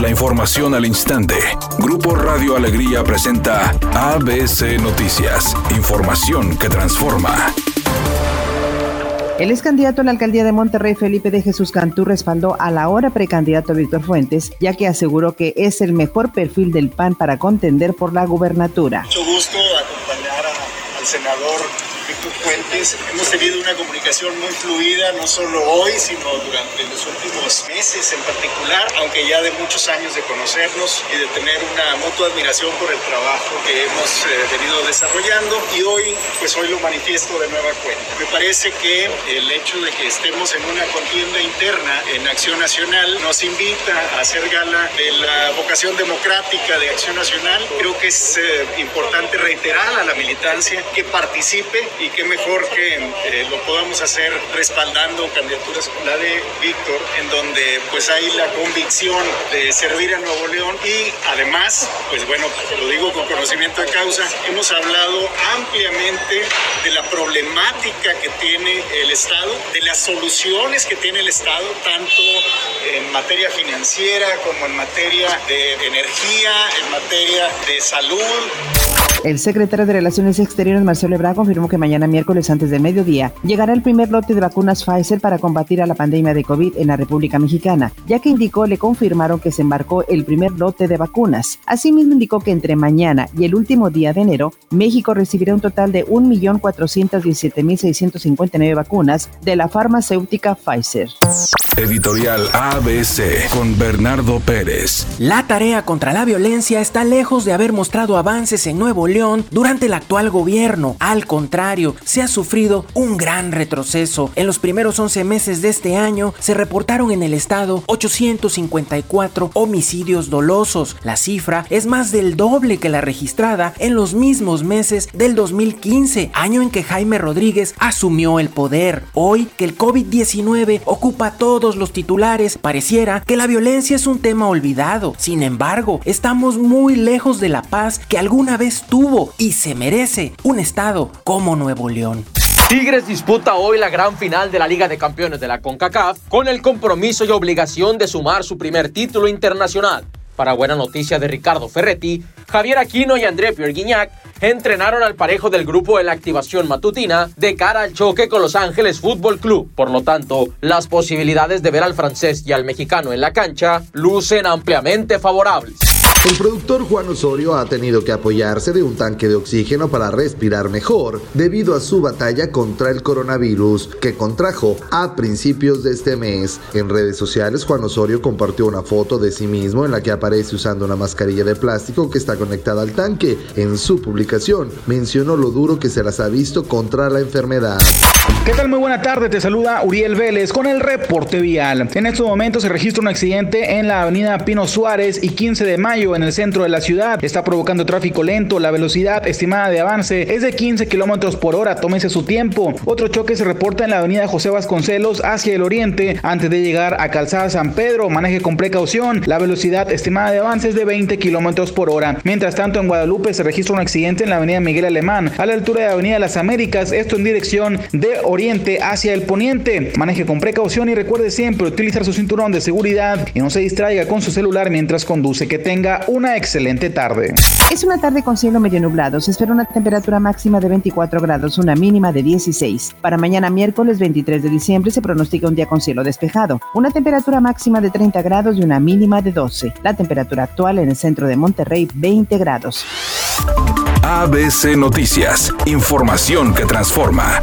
La información al instante. Grupo Radio Alegría presenta ABC Noticias. Información que transforma. El ex candidato a la alcaldía de Monterrey, Felipe de Jesús Cantú, respaldó a la ahora precandidato Víctor Fuentes, ya que aseguró que es el mejor perfil del PAN para contender por la gubernatura. Mucho gusto acompañar al senador Víctor Fuentes. Hemos tenido una comunicación muy fluida, no solo hoy, sino durante los últimos meses en particular, aunque ya de muchos años de conocernos y de tener una mutua admiración por el trabajo que hemos eh, venido desarrollando. Y hoy, pues hoy lo manifiesto de nueva cuenta. Me parece que el hecho de que estemos en una contienda interna en Acción Nacional nos invita a hacer gala de la vocación democrática de Acción Nacional. Creo que es eh, importante reiterar a la militancia que participe y qué mejor que eh, lo podamos hacer respaldando candidaturas como la de Víctor, en donde pues hay la convicción de servir a Nuevo León y además, pues bueno, lo digo con conocimiento de causa, hemos hablado ampliamente de la problemática que tiene el Estado, de las soluciones que tiene el Estado, tanto en materia financiera como en materia de energía, en materia de salud. El secretario de Relaciones Exteriores, Marcelo Ebrard, confirmó que mañana miércoles antes de mediodía llegará el primer lote de vacunas Pfizer para combatir a la pandemia de COVID en la República Mexicana, ya que indicó le confirmaron que se embarcó el primer lote de vacunas. Asimismo indicó que entre mañana y el último día de enero, México recibirá un total de 1.417.659 vacunas de la farmacéutica Pfizer. Editorial ABC con Bernardo Pérez. La tarea contra la violencia está lejos de haber mostrado avances en Nuevo León durante el actual gobierno. Al contrario, se ha sufrido un gran retroceso. En los primeros 11 meses de este año se reportaron en el estado 854 homicidios dolosos. La cifra es más del doble que la registrada en los mismos meses del 2015, año en que Jaime Rodríguez asumió el poder. Hoy que el COVID-19 ocupa los titulares, pareciera que la violencia es un tema olvidado. Sin embargo, estamos muy lejos de la paz que alguna vez tuvo y se merece un estado como Nuevo León. Tigres disputa hoy la gran final de la Liga de Campeones de la CONCACAF con el compromiso y obligación de sumar su primer título internacional. Para buena noticia de Ricardo Ferretti, Javier Aquino y André Pierre Guignac entrenaron al parejo del grupo de la activación matutina de cara al choque con Los Ángeles Fútbol Club. Por lo tanto, las posibilidades de ver al francés y al mexicano en la cancha lucen ampliamente favorables. El productor Juan Osorio ha tenido que apoyarse de un tanque de oxígeno para respirar mejor debido a su batalla contra el coronavirus que contrajo a principios de este mes. En redes sociales Juan Osorio compartió una foto de sí mismo en la que aparece usando una mascarilla de plástico que está conectada al tanque. En su publicación mencionó lo duro que se las ha visto contra la enfermedad. ¿Qué tal? Muy buena tarde, te saluda Uriel Vélez con el reporte vial. En estos momentos se registra un accidente en la avenida Pino Suárez y 15 de mayo en el centro de la ciudad. Está provocando tráfico lento, la velocidad estimada de avance es de 15 kilómetros por hora, tómese su tiempo. Otro choque se reporta en la avenida José Vasconcelos hacia el oriente antes de llegar a Calzada San Pedro, maneje con precaución, la velocidad estimada de avance es de 20 kilómetros por hora. Mientras tanto en Guadalupe se registra un accidente en la avenida Miguel Alemán a la altura de la avenida Las Américas, esto en dirección de oriente hacia el poniente. Maneje con precaución y recuerde siempre utilizar su cinturón de seguridad y no se distraiga con su celular mientras conduce. Que tenga una excelente tarde. Es una tarde con cielo medio nublado. Se espera una temperatura máxima de 24 grados, una mínima de 16. Para mañana miércoles 23 de diciembre se pronostica un día con cielo despejado. Una temperatura máxima de 30 grados y una mínima de 12. La temperatura actual en el centro de Monterrey 20 grados. ABC Noticias. Información que transforma.